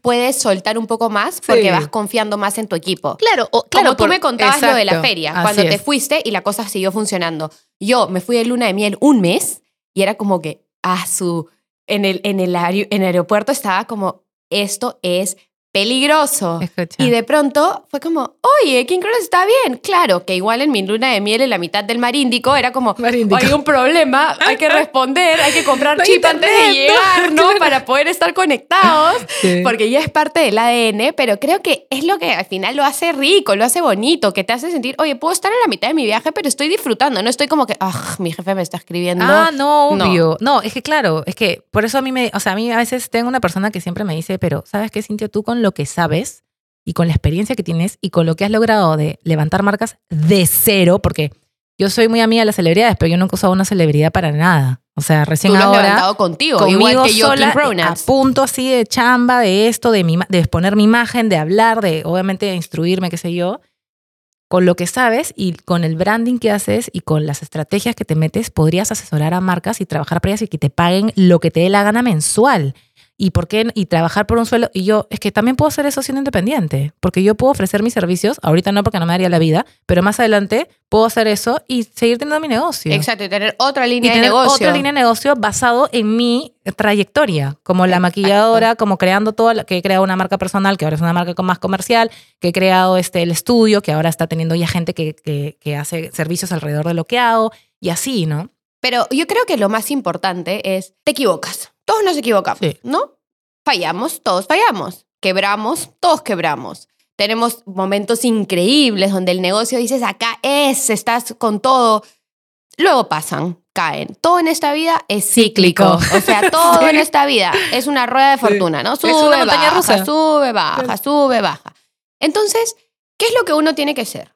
[SPEAKER 1] puedes soltar un poco más porque
[SPEAKER 2] Sí.
[SPEAKER 1] vas confiando más en tu equipo.
[SPEAKER 2] Claro, o,
[SPEAKER 1] Como tú
[SPEAKER 2] por-
[SPEAKER 1] me contabas lo de la
[SPEAKER 2] exacto,
[SPEAKER 1] feria, cuando te
[SPEAKER 2] es.
[SPEAKER 1] fuiste y la cosa siguió funcionando. Yo me fui de luna de miel un mes y era como que, a su, en el, en el, aer- en el aeropuerto estaba como, esto es peligroso.
[SPEAKER 2] Escucha.
[SPEAKER 1] Y de pronto fue como, oye, King Cross está bien. Claro, que igual en mi luna de miel en la mitad del mar Índico era como, hay un problema, hay que responder, hay que comprar (laughs)
[SPEAKER 2] No
[SPEAKER 1] chip antes de llegar, ¿no?
[SPEAKER 2] claro.
[SPEAKER 1] Para poder estar conectados, (laughs)
[SPEAKER 2] Sí.
[SPEAKER 1] porque ya es parte del ADN, pero creo que es lo que al final lo hace rico, lo hace bonito, que te hace sentir, oye, puedo estar en la mitad de mi viaje, pero estoy disfrutando, no estoy como que, ah, mi jefe me está escribiendo.
[SPEAKER 2] Ah, no,
[SPEAKER 1] No.
[SPEAKER 2] obvio. No. es que claro, es que por eso a mí me, o sea, a mí a veces tengo una persona que siempre me dice, pero ¿sabes qué, Cintia? Tú con lo que sabes y con la experiencia que tienes y con lo que has logrado de levantar marcas de cero, porque yo soy muy amiga de las celebridades, pero yo nunca he usado una celebridad para nada. O sea, recién
[SPEAKER 1] Tú lo has
[SPEAKER 2] ahora
[SPEAKER 1] levantado contigo,
[SPEAKER 2] conmigo
[SPEAKER 1] igual que yo,
[SPEAKER 2] sola, a punto así de chamba, de esto, de, mi, de exponer mi imagen, de hablar, de obviamente de instruirme, qué sé yo. Con lo que sabes y con el branding que haces y con las estrategias que te metes, podrías asesorar a marcas y trabajar para ellas y que te paguen lo que te dé la gana mensual. ¿Y por qué? Y trabajar por un sueldo. Y yo, es que también puedo hacer eso siendo independiente, porque yo puedo ofrecer mis servicios, ahorita no porque no me daría la vida, pero más adelante puedo hacer eso y seguir teniendo mi negocio
[SPEAKER 1] Exacto, y tener otra
[SPEAKER 2] y
[SPEAKER 1] línea de negocio.
[SPEAKER 2] otra línea de negocio basado en mi trayectoria, como la
[SPEAKER 1] Exacto.
[SPEAKER 2] maquilladora, como creando toda la, que he creado una marca personal, que ahora es una marca más comercial, que he creado este, el estudio, que ahora está teniendo ya gente que, que, que hace servicios alrededor de lo que hago, y así, ¿no?
[SPEAKER 1] Pero yo creo que lo más importante es, te equivocas. Todos nos equivocamos,
[SPEAKER 2] Sí.
[SPEAKER 1] ¿no? Fallamos, todos fallamos. Quebramos, todos quebramos. Tenemos momentos increíbles donde el negocio dices, acá es, estás con todo. Luego pasan, caen. Todo en esta vida es cíclico.
[SPEAKER 2] Cíclico.
[SPEAKER 1] O sea, (laughs) todo
[SPEAKER 2] Sí.
[SPEAKER 1] en esta vida es una rueda de fortuna, ¿no? Sube, baja,
[SPEAKER 2] rusa.
[SPEAKER 1] sube, baja, sube, baja. Entonces, ¿qué es lo que uno tiene que hacer?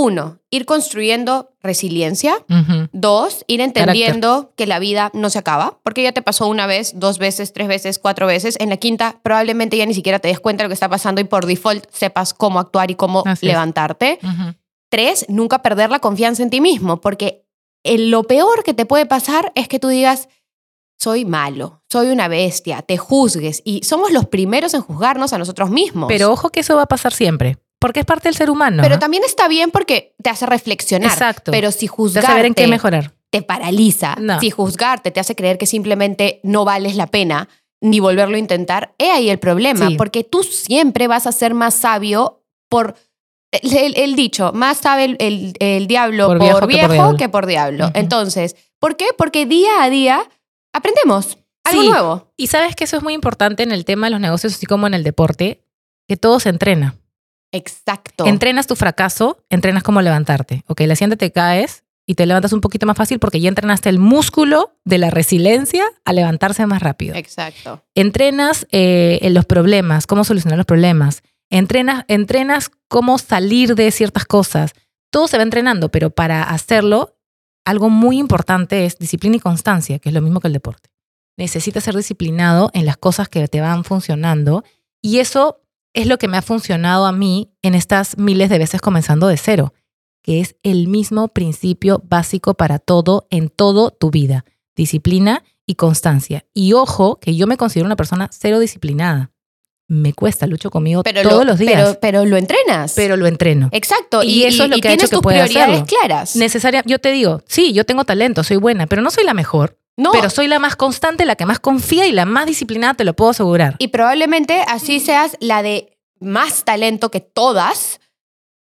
[SPEAKER 1] Uno, ir construyendo resiliencia. Dos, ir entendiendo que la vida no se acaba, porque ya te pasó una vez, dos veces, tres veces, cuatro veces. En la quinta, probablemente ya ni siquiera te des cuenta de lo que está pasando y por default sepas cómo actuar y cómo
[SPEAKER 2] Así
[SPEAKER 1] levantarte. Tres, nunca perder la confianza en ti mismo, porque el- lo peor que te puede pasar es que tú digas, soy malo, soy una bestia, te juzgues y somos los primeros en juzgarnos a nosotros mismos.
[SPEAKER 2] Pero ojo que eso va a pasar siempre, porque es parte del ser humano.
[SPEAKER 1] Pero también está bien porque te hace reflexionar.
[SPEAKER 2] Exacto.
[SPEAKER 1] Pero si
[SPEAKER 2] Te hace
[SPEAKER 1] juzgarte
[SPEAKER 2] saber en qué mejorar.
[SPEAKER 1] te paraliza,
[SPEAKER 2] No.
[SPEAKER 1] si juzgarte te hace creer que simplemente no vales la pena ni volverlo a intentar, he ahí el problema,
[SPEAKER 2] Sí.
[SPEAKER 1] porque tú siempre vas a ser más sabio por el, el- el dicho, más sabe el, el- el diablo
[SPEAKER 2] Por
[SPEAKER 1] por,
[SPEAKER 2] viejo
[SPEAKER 1] viejo,
[SPEAKER 2] que por diablo.
[SPEAKER 1] que por diablo.
[SPEAKER 2] Ujú.
[SPEAKER 1] Entonces, ¿por qué? Porque día a día aprendemos algo
[SPEAKER 2] Sí.
[SPEAKER 1] nuevo.
[SPEAKER 2] Y sabes que eso es muy importante en el tema de los negocios, así como en el deporte, que todo se entrena.
[SPEAKER 1] Exacto.
[SPEAKER 2] Entrenas tu fracaso, entrenas cómo levantarte. Ok, la siguiente te caes y te levantas un poquito más fácil porque ya entrenaste el músculo de la resiliencia a levantarse más rápido.
[SPEAKER 1] Exacto.
[SPEAKER 2] Entrenas eh, en los problemas, cómo solucionar los problemas. Entrenas, entrenas cómo salir de ciertas cosas. Todo se va entrenando, pero para hacerlo, algo muy importante es disciplina y constancia, que es lo mismo que el deporte. Necesitas ser disciplinado en las cosas que te van funcionando y eso es lo que me ha funcionado a mí en estas miles de veces comenzando de cero, que es el mismo principio básico para todo en todo tu vida. Disciplina y constancia. Y ojo, que yo me considero una persona cero disciplinada. Me cuesta, lucho conmigo
[SPEAKER 1] Pero
[SPEAKER 2] todos
[SPEAKER 1] lo,
[SPEAKER 2] los días,
[SPEAKER 1] Pero, pero lo entrenas.
[SPEAKER 2] pero lo entreno.
[SPEAKER 1] Exacto.
[SPEAKER 2] Y eso es lo
[SPEAKER 1] y
[SPEAKER 2] que ha hecho que
[SPEAKER 1] tus
[SPEAKER 2] pueda hacerlo.
[SPEAKER 1] claras.
[SPEAKER 2] Necesaria, yo te digo, sí, yo tengo talento, soy buena, pero no soy la mejor,
[SPEAKER 1] no.
[SPEAKER 2] pero soy la más constante, la que más confía y la más disciplinada, te lo puedo asegurar.
[SPEAKER 1] Y probablemente así seas la de más talento que todas.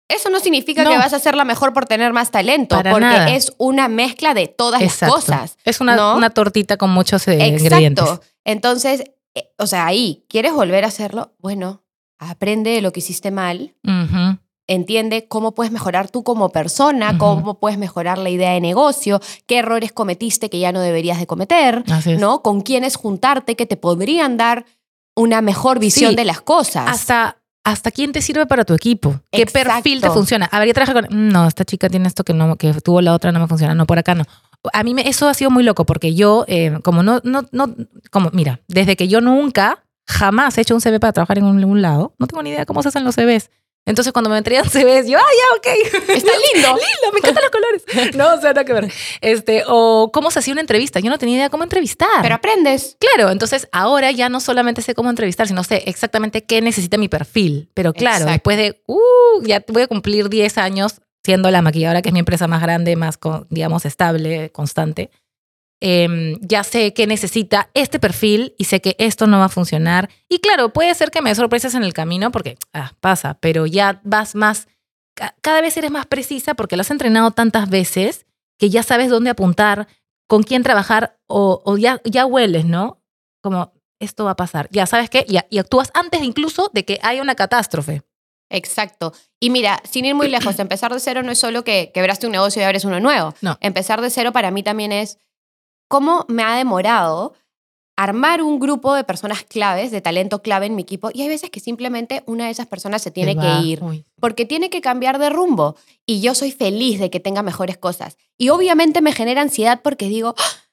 [SPEAKER 1] Eso no significa
[SPEAKER 2] No.
[SPEAKER 1] que vas a ser la mejor por tener más talento,
[SPEAKER 2] Para
[SPEAKER 1] porque
[SPEAKER 2] nada.
[SPEAKER 1] es una mezcla de todas
[SPEAKER 2] Exacto.
[SPEAKER 1] las cosas.
[SPEAKER 2] Es una,
[SPEAKER 1] ¿no?
[SPEAKER 2] una tortita con muchos eh,
[SPEAKER 1] Exacto.
[SPEAKER 2] ingredientes.
[SPEAKER 1] Entonces, eh, o sea, ahí, ¿quieres volver a hacerlo? Bueno, aprende de lo que hiciste mal,
[SPEAKER 2] Ujú.
[SPEAKER 1] Entiende cómo puedes mejorar tú como persona, cómo puedes mejorar la idea de negocio, qué errores cometiste que ya no deberías de cometer. ¿no? Con quiénes juntarte que te podrían dar una mejor visión
[SPEAKER 2] Sí.
[SPEAKER 1] de las cosas.
[SPEAKER 2] Hasta, hasta quién te sirve para tu equipo. ¿Qué
[SPEAKER 1] Exacto.
[SPEAKER 2] perfil te funciona? A ver, yo trabajo con. No, esta chica tiene esto que no, que tuvo la otra, no me funciona. No, por acá no. A mí me, eso ha sido muy loco porque yo, eh, como no, no, no, como, mira, desde que yo nunca, jamás he hecho un CV para trabajar en un, un lado, no tengo ni idea cómo se hacen los CVs. Entonces, cuando me entregan CVs, yo, ah, ya, ok. (laughs)
[SPEAKER 1] Está lindo.
[SPEAKER 2] lindo, me encantan los colores. No, o sea, nada que ver. Este, o cómo se hacía una entrevista. Yo no tenía idea cómo entrevistar.
[SPEAKER 1] Pero aprendes.
[SPEAKER 2] Claro, entonces ahora ya no solamente sé cómo entrevistar, sino sé exactamente qué necesita mi perfil. Pero claro,
[SPEAKER 1] Exacto.
[SPEAKER 2] después de, uh, ya voy a cumplir 10 años siendo la maquilladora, que es mi empresa más grande, más, digamos, estable, constante, em, ya sé qué necesita este perfil y sé que esto no va a funcionar. Y claro, puede ser que me sorpresas en el camino porque ah, pasa, pero ya vas más, ca- cada vez eres más precisa porque lo has entrenado tantas veces que ya sabes dónde apuntar, con quién trabajar o, o ya, ya hueles, ¿no? Como esto va a pasar. Ya sabes qué, y, y actúas antes incluso de que haya una catástrofe.
[SPEAKER 1] Exacto. Y mira, sin ir muy lejos, (clears throat) empezar de cero no es solo que quebraste un negocio y abres uno nuevo.
[SPEAKER 2] No.
[SPEAKER 1] Empezar de cero para mí también es cómo me ha demorado armar un grupo de personas claves, de talento clave en mi equipo. Y hay veces que simplemente una de esas personas se tiene
[SPEAKER 2] Se
[SPEAKER 1] que ir
[SPEAKER 2] Uy.
[SPEAKER 1] porque tiene que cambiar de rumbo. Y yo soy feliz de que tenga mejores cosas. Y obviamente me genera ansiedad porque digo, "Ah,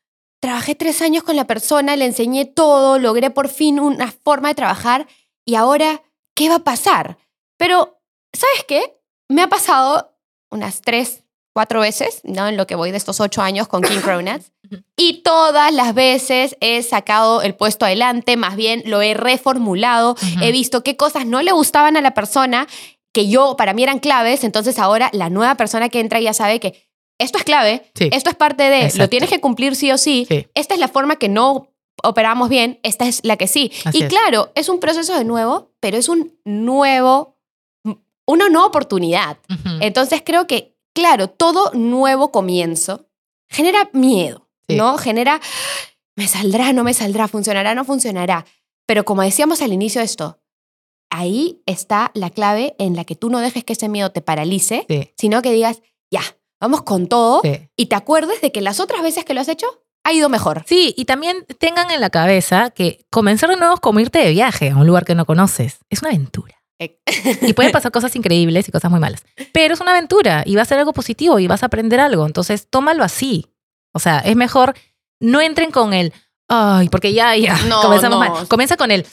[SPEAKER 1] trabajé tres años con la persona, le enseñé todo, logré por fin una forma de trabajar y ahora, ¿qué va a pasar? Pero, ¿sabes qué? Me ha pasado unas tres, cuatro veces, ¿no? En lo que voy de estos ocho años con King (coughs) Cronuts. Y todas las veces he sacado el puesto adelante, más bien lo he reformulado,
[SPEAKER 2] Ujú.
[SPEAKER 1] he visto qué cosas no le gustaban a la persona que yo, para mí eran claves, entonces ahora la nueva persona que entra ya sabe que esto es clave,
[SPEAKER 2] Sí.
[SPEAKER 1] esto es parte de,
[SPEAKER 2] Exacto.
[SPEAKER 1] lo tienes que cumplir sí o sí,
[SPEAKER 2] Sí.
[SPEAKER 1] esta es la forma que no operamos bien, esta es la que sí.
[SPEAKER 2] Así
[SPEAKER 1] y
[SPEAKER 2] es.
[SPEAKER 1] claro, es un proceso de nuevo, pero es un nuevo, una nueva oportunidad.
[SPEAKER 2] Ujú.
[SPEAKER 1] Entonces creo que, claro, todo nuevo comienzo genera miedo,
[SPEAKER 2] Sí.
[SPEAKER 1] ¿no? Genera, me saldrá, no me saldrá, funcionará, no funcionará. Pero como decíamos al inicio de esto, ahí está la clave en la que tú no dejes que ese miedo te paralice,
[SPEAKER 2] Sí,
[SPEAKER 1] sino que digas, ya, vamos con todo
[SPEAKER 2] sí.
[SPEAKER 1] y te acuerdes de que las otras veces que lo has hecho ha ido mejor.
[SPEAKER 2] Sí, y también tengan en la cabeza que comenzar de nuevo es como irte de viaje a un lugar que no conoces. Es una aventura. Y pueden pasar cosas increíbles y cosas muy malas. Pero es una aventura y va a ser algo positivo y vas a aprender algo. Entonces, tómalo así. O sea, es mejor no entren con el, ay, porque ya, ya,
[SPEAKER 1] No,
[SPEAKER 2] comenzamos
[SPEAKER 1] no.
[SPEAKER 2] mal. Comienza con el,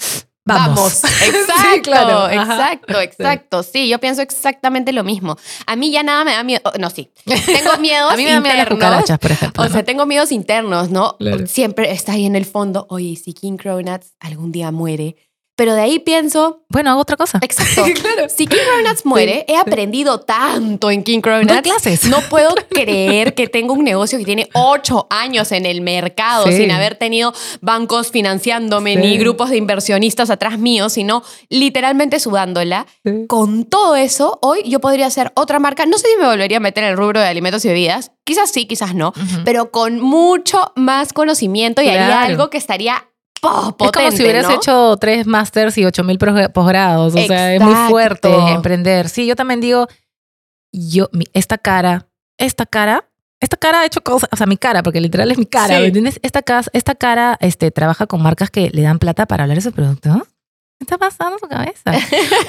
[SPEAKER 2] vamos. (laughs)
[SPEAKER 1] Exacto,
[SPEAKER 2] Sí, claro. Ajá.
[SPEAKER 1] exacto, exacto. Sí, yo pienso exactamente lo mismo. A mí ya nada me da miedo. No, sí. Tengo (laughs) miedos
[SPEAKER 2] A mí me da miedo las
[SPEAKER 1] internos.
[SPEAKER 2] cucarachas, por ejemplo.
[SPEAKER 1] O sea, tengo miedos internos, ¿no?
[SPEAKER 2] Claro.
[SPEAKER 1] Siempre está ahí en el fondo, oye, si King Cronuts algún día muere. Pero de ahí pienso,
[SPEAKER 2] bueno, hago otra cosa.
[SPEAKER 1] exacto, (laughs)
[SPEAKER 2] claro.
[SPEAKER 1] si King Cronuts muere, he aprendido tanto en King Cronuts.
[SPEAKER 2] clases.
[SPEAKER 1] No puedo creer que tengo un negocio que tiene ocho años en el mercado
[SPEAKER 2] Sí.
[SPEAKER 1] sin haber tenido bancos financiándome ni grupos de inversionistas atrás mío, sino literalmente sudándola. Con todo eso, hoy yo podría hacer otra marca. No sé si me volvería a meter en el rubro de alimentos y bebidas. Quizás sí, quizás no. Pero con mucho más conocimiento y haría
[SPEAKER 2] Claro.
[SPEAKER 1] algo que estaría oh,
[SPEAKER 2] Es
[SPEAKER 1] potente,
[SPEAKER 2] como si hubieras
[SPEAKER 1] ¿no?
[SPEAKER 2] hecho tres másters y ocho mil posgrados. O sea, es muy
[SPEAKER 1] Exacto.
[SPEAKER 2] fuerte emprender. Sí, yo también digo, yo, mi- esta cara, esta cara, esta cara ha hecho cosas, o sea, mi cara, porque literal es mi cara,
[SPEAKER 1] Sí.
[SPEAKER 2] ¿me entiendes? Esta, esta cara este, trabaja con marcas que le dan plata para hablar de su producto. ¿Qué está pasando en su cabeza?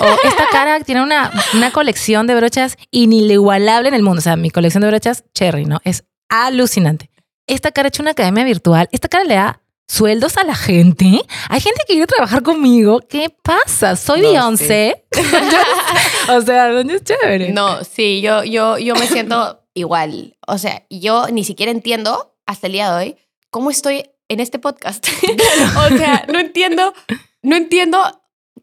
[SPEAKER 2] o esta cara tiene una, una colección de brochas inigualable en el mundo. O sea, mi colección de brochas, Cherry, ¿no? Es alucinante. Esta cara ha hecho una academia virtual. Esta cara le da sueldos a la gente. Hay gente que quiere trabajar conmigo. ¿Qué pasa? Soy
[SPEAKER 1] No,
[SPEAKER 2] Beyoncé. (laughs) o sea, ¿dónde es chévere?
[SPEAKER 1] No, sí, yo, yo, yo me siento igual. O sea, yo ni siquiera entiendo hasta el día de hoy cómo estoy en este podcast. (laughs) o sea, no entiendo, no entiendo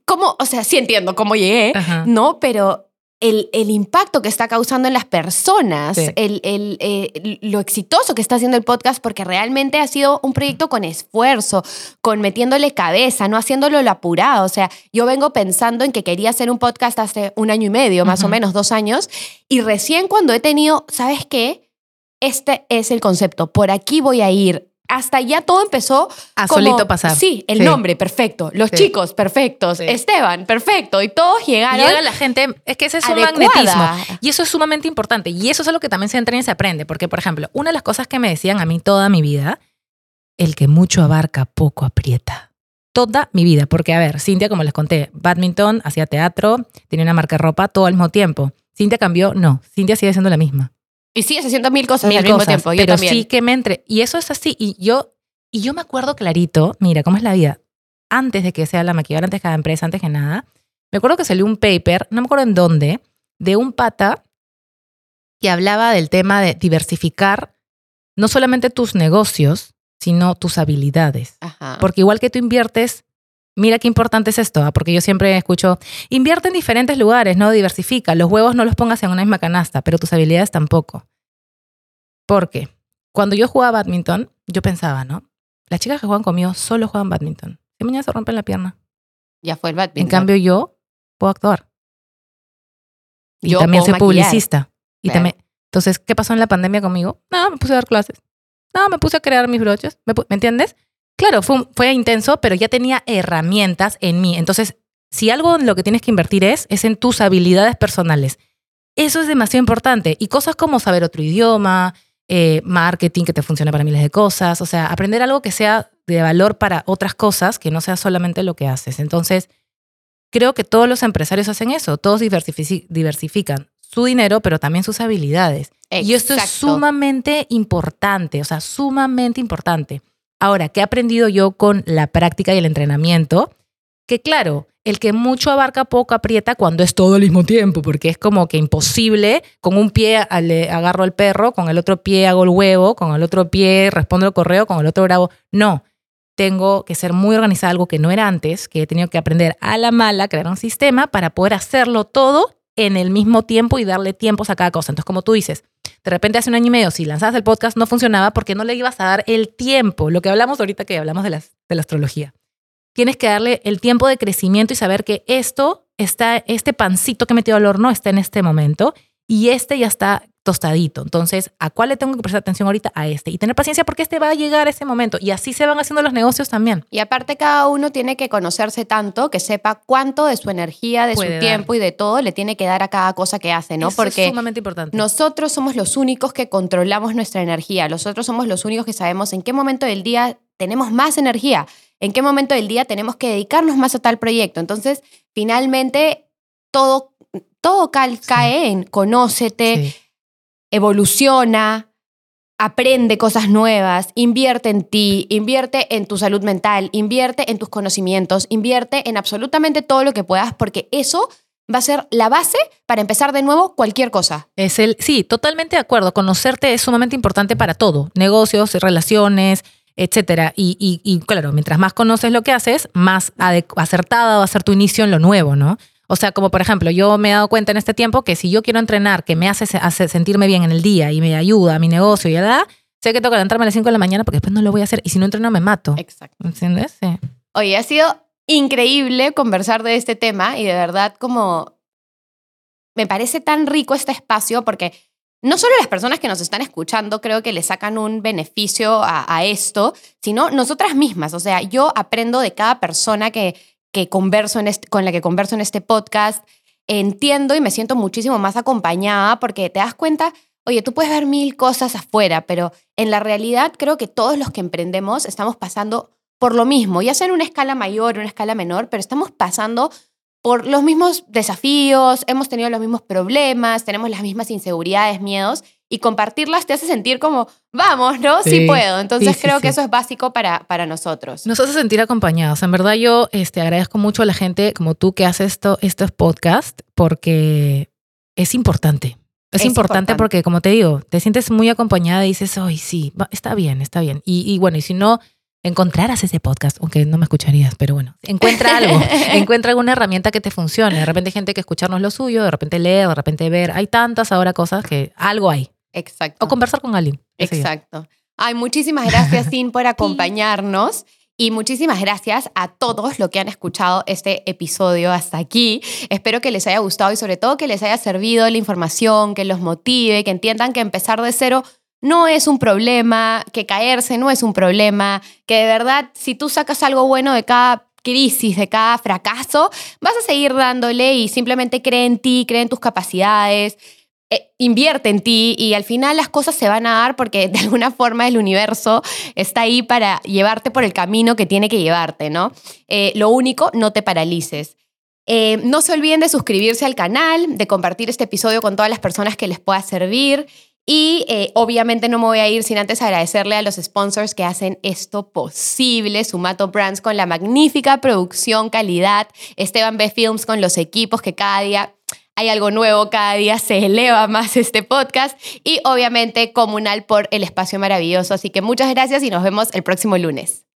[SPEAKER 1] cómo, o sea, sí entiendo cómo llegué,
[SPEAKER 2] Ajá.
[SPEAKER 1] ¿no? Pero el, el impacto que está causando en las personas,
[SPEAKER 2] Sí.
[SPEAKER 1] el, el, eh, lo exitoso que está haciendo el podcast, porque realmente ha sido un proyecto con esfuerzo, con metiéndole cabeza, no haciéndolo lo apurado. O sea, yo vengo pensando en que quería hacer un podcast hace un año y medio, más o menos dos años, y recién cuando he tenido, ¿sabes qué? Este es el concepto, por aquí voy a ir. Hasta ya todo empezó
[SPEAKER 2] A
[SPEAKER 1] como-
[SPEAKER 2] solito pasar.
[SPEAKER 1] Sí, el
[SPEAKER 2] Sí.
[SPEAKER 1] nombre, perfecto. Los
[SPEAKER 2] Sí.
[SPEAKER 1] chicos, perfectos.
[SPEAKER 2] Sí.
[SPEAKER 1] Esteban, perfecto. Y todos llegaron.
[SPEAKER 2] llega la gente, es que ese es un magnetismo. Y eso es sumamente importante. Y eso es algo que también se entrena y se aprende. Porque, por ejemplo, una de las cosas que me decían a mí toda mi vida, el que mucho abarca, poco aprieta. Toda mi vida. Porque, a ver, Cintia, como les conté, badminton, hacía teatro, tenía una marca de ropa todo al mismo tiempo. Cintia cambió, no. Cintia sigue siendo la misma.
[SPEAKER 1] Y sigues haciendo mil cosas
[SPEAKER 2] Mil
[SPEAKER 1] al mismo tiempo. Yo
[SPEAKER 2] pero
[SPEAKER 1] también.
[SPEAKER 2] sí que me entre. Y eso es así. Y yo, y yo me acuerdo clarito, mira, cómo es la vida. Antes de que sea la maquilladora, antes de cada empresa, antes que nada, me acuerdo que salió un paper, no me acuerdo en dónde, de un pata que hablaba del tema de diversificar no solamente tus negocios, sino tus habilidades.
[SPEAKER 1] Ajá.
[SPEAKER 2] Porque igual que tú inviertes, mira qué importante es esto, ¿ah? porque yo siempre escucho, invierte en diferentes lugares, no diversifica, los huevos no los pongas en una misma canasta, pero tus habilidades tampoco. Porque cuando yo jugaba badminton, yo pensaba, ¿no? Las chicas que juegan conmigo solo juegan badminton. Si mañana se rompen la pierna.
[SPEAKER 1] ya fue el badminton.
[SPEAKER 2] En cambio, yo puedo actuar. Y
[SPEAKER 1] Yo
[SPEAKER 2] también soy
[SPEAKER 1] maquillar.
[SPEAKER 2] publicista. Y
[SPEAKER 1] Claro.
[SPEAKER 2] también, entonces, ¿qué pasó en la pandemia conmigo? No, me puse a dar clases. No, me puse a crear mis broches. ¿Me, ¿me entiendes? Claro, fue, fue intenso, pero ya tenía herramientas en mí. Entonces, si algo en lo que tienes que invertir es, es en tus habilidades personales. Eso es demasiado importante. Y cosas como saber otro idioma, eh, marketing que te funcione para miles de cosas. O sea, aprender algo que sea de valor para otras cosas, que no sea solamente lo que haces. Entonces, creo que todos los empresarios hacen eso. Todos diversifican su dinero, pero también sus habilidades. Y esto es sumamente importante, o sea, sumamente importante. Ahora, ¿qué he aprendido yo con la práctica y el entrenamiento? Que claro, el que mucho abarca, poco aprieta cuando es todo al mismo tiempo, porque es como que imposible, con un pie le agarro al perro, con el otro pie hago el huevo, con el otro pie respondo el correo, con el otro grabo. No, tengo que ser muy organizada, algo que no era antes, que he tenido que aprender a la mala, crear un sistema para poder hacerlo todo en el mismo tiempo y darle tiempos a cada cosa. Entonces, como tú dices, de repente hace un año y medio, si lanzabas el podcast, no funcionaba porque no le ibas a dar el tiempo. Lo que hablamos ahorita que hablamos de, de la astrología. Tienes que darle el tiempo de crecimiento y saber que esto está, este pancito que he metido al horno está en este momento y este ya está tostadito. Entonces, ¿a cuál le tengo que prestar atención ahorita? A este. Y tener paciencia porque este va a llegar a ese momento. Y así se van haciendo los negocios también.
[SPEAKER 1] Y aparte cada uno tiene que conocerse tanto que sepa cuánto de su energía, de
[SPEAKER 2] Puede
[SPEAKER 1] su
[SPEAKER 2] dar.
[SPEAKER 1] tiempo y de todo le tiene que dar a cada cosa que hace, ¿no?
[SPEAKER 2] Eso
[SPEAKER 1] Porque
[SPEAKER 2] es sumamente importante.
[SPEAKER 1] nosotros somos los únicos que controlamos nuestra energía. Nosotros somos los únicos que sabemos en qué momento del día tenemos más energía, en qué momento del día tenemos que dedicarnos más a tal proyecto. Entonces, finalmente, todo, todo
[SPEAKER 2] Sí.
[SPEAKER 1] cae en conócete,
[SPEAKER 2] Sí.
[SPEAKER 1] Evoluciona, aprende cosas nuevas, invierte en ti, invierte en tu salud mental, invierte en tus conocimientos, invierte en absolutamente todo lo que puedas, porque eso va a ser la base para empezar de nuevo cualquier cosa.
[SPEAKER 2] Es el, sí, totalmente de acuerdo. Conocerte es sumamente importante para todo, negocios, relaciones, etcétera. Y, y, y claro, mientras más conoces lo que haces, más acertada va a ser tu inicio en lo nuevo, ¿no? O sea, como por ejemplo, yo me he dado cuenta en este tiempo que si yo quiero entrenar, que me hace, hace sentirme bien en el día y me ayuda a mi negocio y ya sé que tengo que levantarme a las 5 de la mañana porque después no lo voy a hacer. Y si no entreno, me mato.
[SPEAKER 1] Exacto.
[SPEAKER 2] ¿Entiendes? Sí.
[SPEAKER 1] Oye, ha sido increíble conversar de este tema y de verdad como me parece tan rico este espacio porque no solo las personas que nos están escuchando creo que le sacan un beneficio a, esto, sino nosotras mismas. O sea, yo aprendo de cada persona que, que converso en este, con la que converso en este podcast, entiendo y me siento muchísimo más acompañada porque te das cuenta, oye, tú puedes ver mil cosas afuera, pero en la realidad creo que todos los que emprendemos estamos pasando por lo mismo, ya sea en una escala mayor o una escala menor, pero estamos pasando por los mismos desafíos, hemos tenido los mismos problemas, tenemos las mismas inseguridades, miedos, y compartirlas te hace sentir como, vamos, ¿no? Sí, puedo. Entonces creo que eso es básico para, para nosotros.
[SPEAKER 2] Nos hace sentir acompañados. En verdad yo este, agradezco mucho a la gente como tú que hace esto, estos podcasts porque es importante. Es, importante, porque, como te digo, te sientes muy acompañada y dices, ay, sí, está bien, está bien. Y, y bueno, y si no, encontraras ese podcast, aunque no me escucharías, pero bueno, encuentra (laughs) algo, encuentra alguna herramienta que te funcione. De repente hay gente que escucharnos lo suyo, de repente leer, de repente ver. Hay tantas ahora cosas que algo hay.
[SPEAKER 1] Exacto.
[SPEAKER 2] O conversar con alguien.
[SPEAKER 1] Exacto. Ay, muchísimas gracias, (laughs) Sin, por acompañarnos. Y muchísimas gracias a todos los que han escuchado este episodio hasta aquí. Espero que les haya gustado y sobre todo que les haya servido la información, que los motive, que entiendan que empezar de cero no es un problema, que caerse no es un problema, que de verdad si tú sacas algo bueno de cada crisis, de cada fracaso, vas a seguir dándole y simplemente cree en ti, cree en tus capacidades, eh, invierte en ti y al final las cosas se van a dar porque de alguna forma el universo está ahí para llevarte por el camino que tiene que llevarte, ¿no? Eh, lo único, no te paralices. Eh, no se olviden de suscribirse al canal, de compartir este episodio con todas las personas que les pueda servir. Y obviamente no me voy a ir sin antes agradecerle a los sponsors que hacen esto posible. Sumato Brands con la magnífica producción, calidad. Esteban B Films con los equipos que cada día hay algo nuevo, cada día se eleva más este podcast y obviamente Comunal por el espacio maravilloso. Así que muchas gracias y nos vemos el próximo lunes.